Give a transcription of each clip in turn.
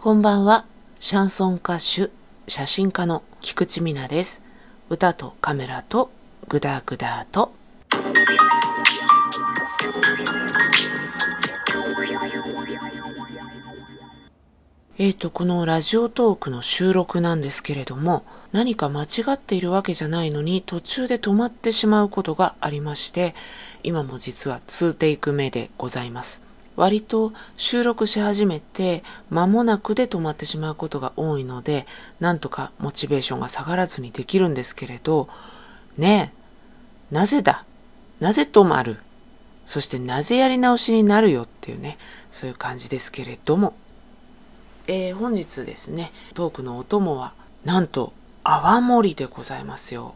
こんばんは。シャンソン歌手、写真家の菊池美奈です。歌とカメラとグダグダと。えーと、このラジオトークの収録なんですけれども、何か間違っているわけじゃないのに、途中で止まってしまうことがありまして、今も実は2テイク目でございます。割と収録し始めて間もなくで止まってしまうことが多いのでなんとかモチベーションが下がらずにできるんですけれどねえなぜだ？なぜ止まる？そしてなぜやり直しになるよっていうねそういう感じですけれども、えー、本日ですねトークのお供はなんと泡盛でございますよ。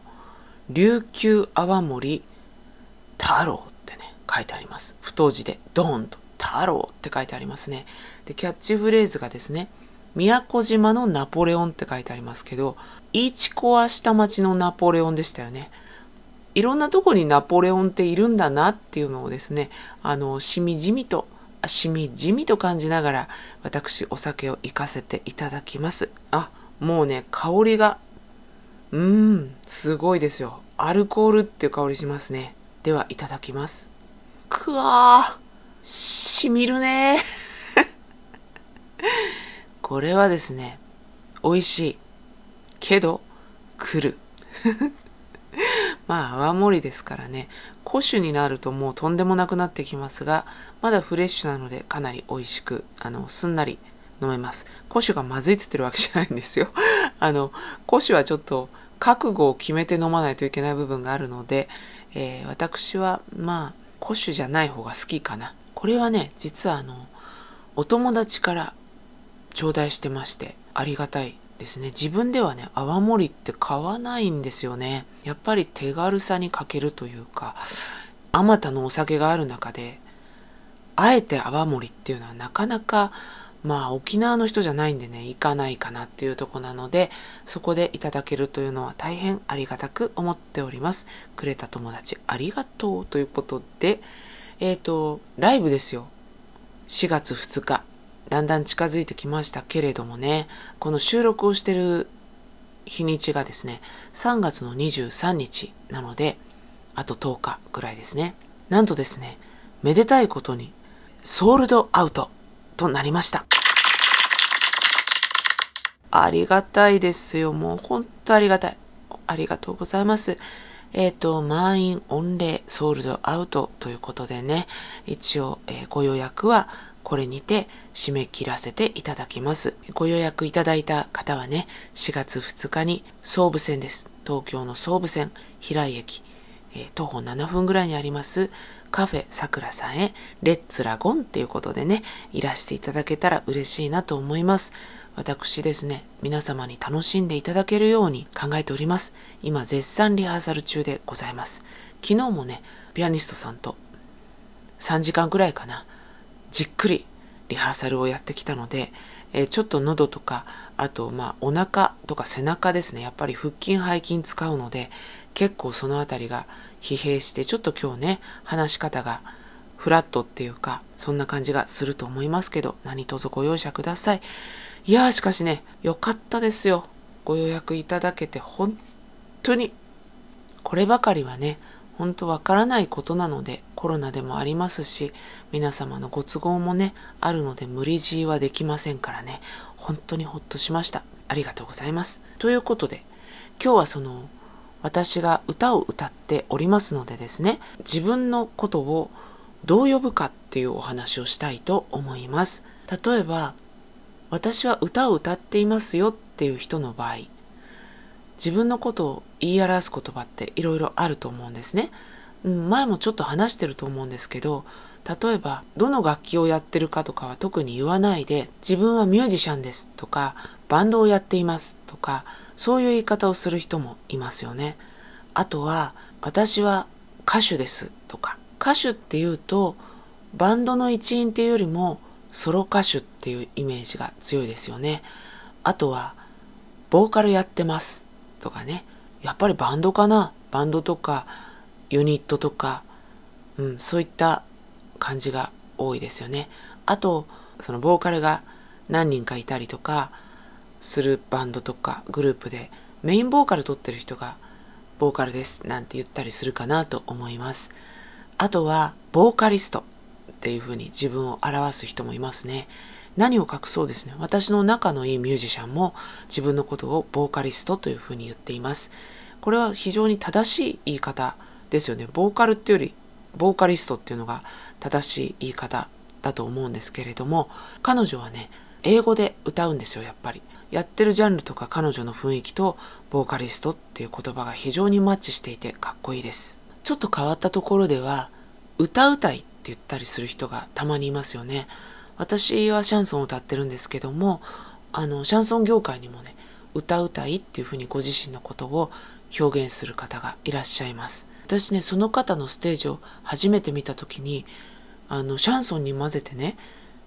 琉球泡盛太郎ってね書いてあります。太字でドーンと。太郎って書いてありますね。で、キャッチフレーズがですね、宮古島のナポレオンって書いてありますけど、イチコア下町のナポレオンでしたよね。いろんなとこにナポレオンっているんだなっていうのをですね、あの、しみじみと、しみじみと感じながら、私、お酒を行かせていただきます。あ、もうね、香りが、うーん、すごいですよ。アルコールっていう香りしますね。では、いただきます。くわー。しみるね これはですね、美味しい。けど、来る。まあ、泡盛ですからね、古酒になるともうとんでもなくなってきますが、まだフレッシュなのでかなり美味しく、あの、すんなり飲めます。古酒がまずいっつってるわけじゃないんですよ。あの、古酒はちょっと覚悟を決めて飲まないといけない部分があるので、えー、私はまあ、古酒じゃない方が好きかな。これはね実はあのお友達から頂戴してましてありがたいですね。自分ではね泡盛って買わないんですよね。やっぱり手軽さに欠けるというかあまたのお酒がある中であえて泡盛っていうのはなかなかまあ沖縄の人じゃないんでね行かないかなっていうとこなのでそこでいただけるというのは大変ありがたく思っております。くれた友達ありがとうということでえっ、ー、と、ライブですよ。4月2日。だんだん近づいてきましたけれどもね、この収録をしてる日にちがですね、3月の23日なので、あと10日ぐらいですね。なんとですね、めでたいことに、ソールドアウトとなりました。ありがたいですよ。もう本当ありがたい。ありがとうございます。えっ、ー、と、満員御礼ソールドアウトということでね、一応、えー、ご予約はこれにて締め切らせていただきます。ご予約いただいた方はね、4月2日に総武線です。東京の総武線平井駅、えー、徒歩7分ぐらいにありますカフェさくらさんへレッツラゴンっていうことでね、いらしていただけたら嬉しいなと思います。私ですね、皆様に楽しんでいただけるように考えております。今絶賛リハーサル中でございます。昨日もね、ピアニストさんと3時間くらいかな、じっくりリハーサルをやってきたので、えー、ちょっと喉とか、あと、まあ、お腹とか背中ですね、やっぱり腹筋背筋使うので、結構そのあたりが疲弊して、ちょっと今日ね、話し方がフラットっていうか、そんな感じがすると思いますけど、何卒ご容赦ください。いやーしかしね、よかったですよ。ご予約いただけて本当に。こればかりはね、本当わからないことなので、コロナでもありますし、皆様のご都合もね、あるので無理強いはできませんからね、本当にほっとしました。ありがとうございます。ということで、今日はその、私が歌を歌っておりますのでですね、自分のことをどう呼ぶかっていうお話をしたいと思います。例えば、私は歌を歌っていますよっていう人の場合自分のことを言い表す言葉っていろいろあると思うんですね、前もちょっと話してると思うんですけど例えばどの楽器をやってるかとかは特に言わないで自分はミュージシャンですとかバンドをやっていますとかそういう言い方をする人もいますよねあとは私は歌手ですとか歌手っていうとバンドの一員っていうよりもソロ歌手っていうイメージが強いですよね。あとは、ボーカルやってますとかね。やっぱりバンドかな？バンドとかユニットとか、うん、そういった感じが多いですよね。あと、そのボーカルが何人かいたりとかするバンドとかグループでメインボーカル取ってる人がボーカルですなんて言ったりするかなと思います。あとはボーカリストっていうふうに自分を表す人もいますね。何を隠そうですね。私の仲のいいミュージシャンも自分のことをボーカリストというふうに言っています。これは非常に正しい言い方ですよね。ボーカルっていうよりボーカリストっていうのが正しい言い方だと思うんですけれども彼女はね英語で歌うんですよやっぱり。やってるジャンルとか彼女の雰囲気とボーカリストっていう言葉が非常にマッチしていてかっこいいです。ちょっと変わったところでは歌うたいって言ったりする人がたまにいますよね。私はシャンソンを歌ってるんですけどもあのシャンソン業界にもね歌うたいっていうふうにご自身のことを表現する方がいらっしゃいます。私ねその方のステージを初めて見た時にあのシャンソンに混ぜてね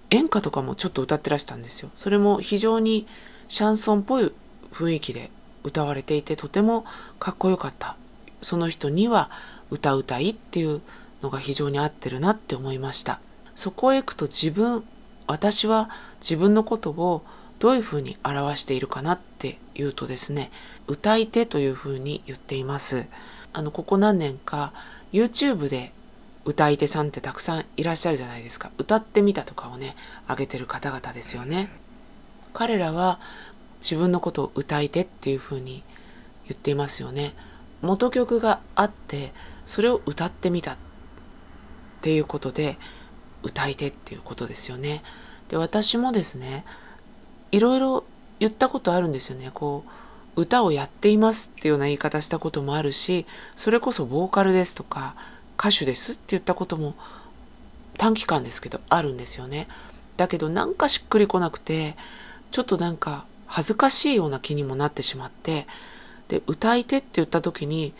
演歌とかもちょっと歌ってらしたんですよ。それも非常にシャンソンっぽい雰囲気で歌われていてとてもかっこよかった。その人には歌うたいっていうのが非常に合ってるなって思いました。そこへ行くと自分私は自分のことをどういうふうに表しているかなっていうとですね歌い手というふうに言っています。あのここ何年か YouTube で歌い手さんってたくさんいらっしゃるじゃないですか。歌ってみたとかをね上げてる方々ですよね。彼らは自分のことを歌い手っていうふうに言っていますよね。元曲があってそれを歌ってみたっていうことで歌い手っていうことですよね。で私もですねいろいろ言ったことあるんですよね。こう歌をやっていますっていうような言い方したこともあるしそれこそボーカルですとか歌手ですって言ったことも短期間ですけどあるんですよね。だけどなんかしっくりこなくてちょっとなんか恥ずかしいような気にもなってしまってで歌い手って言った時に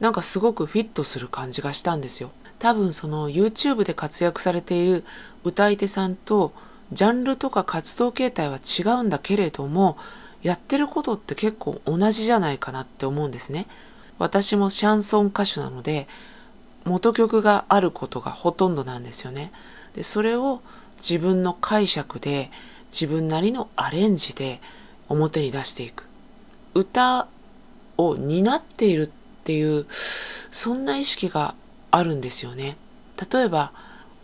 なんかすごくフィットする感じがしたんですよ。多分その YouTube で活躍されている歌い手さんとジャンルとか活動形態は違うんだけれどもやってることって結構同じじゃないかなって思うんですね。私もシャンソン歌手なので元曲があることがほとんどなんですよね。でそれを自分の解釈で自分なりのアレンジで表に出していく。歌を担っているっていうそんな意識があるんですよね。例えば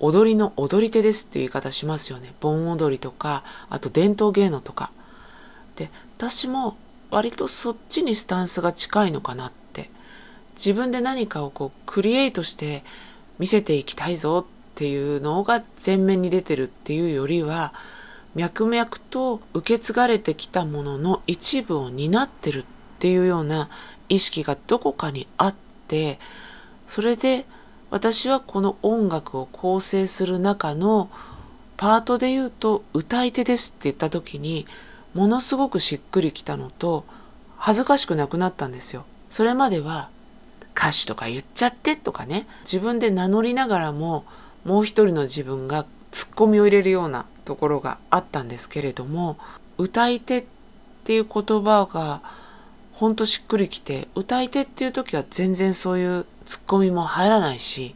踊りの踊り手ですっていう言い方しますよね。盆踊りとかあと伝統芸能とか。で私も割とそっちにスタンスが近いのかなって。自分で何かをこうクリエイトして見せていきたいぞっていうのが前面に出てるっていうよりは脈々と受け継がれてきたものの一部を担ってるっていうような意識がどこかにあってそれで私はこの音楽を構成する中のパートで言うと歌い手ですって言った時にものすごくしっくりきたのと恥ずかしくなくなったんですよ。それまでは歌手とか言っちゃってとかね自分で名乗りながらももう一人の自分がツッコミを入れるようなところがあったんですけれども歌い手っていう言葉がほんとしっくりきて歌い手っていう時は全然そういうツッコミも入らないし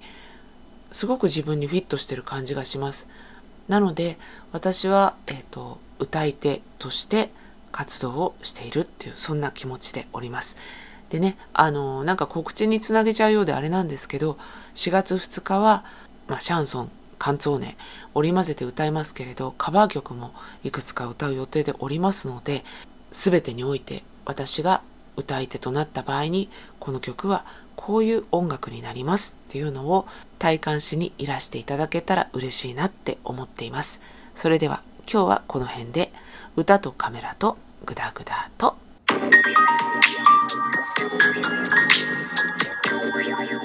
すごく自分にフィットしてる感じがします。なので私は、えーと、歌い手として活動をしているっていうそんな気持ちでおります。でねあのなんか告知につなげちゃうようであれなんですけど4月2日は、まあ、シャンソンカンツォーネ織り交ぜて歌いますけれどカバー曲もいくつか歌う予定でおりますので全てにおいて私が歌い手となった場合にこの曲はこういう音楽になりますっていうのを体感しにいらしていただけたら嬉しいなって思っていますそれでは今日はこの辺で歌とカメラとグダグダと Thank.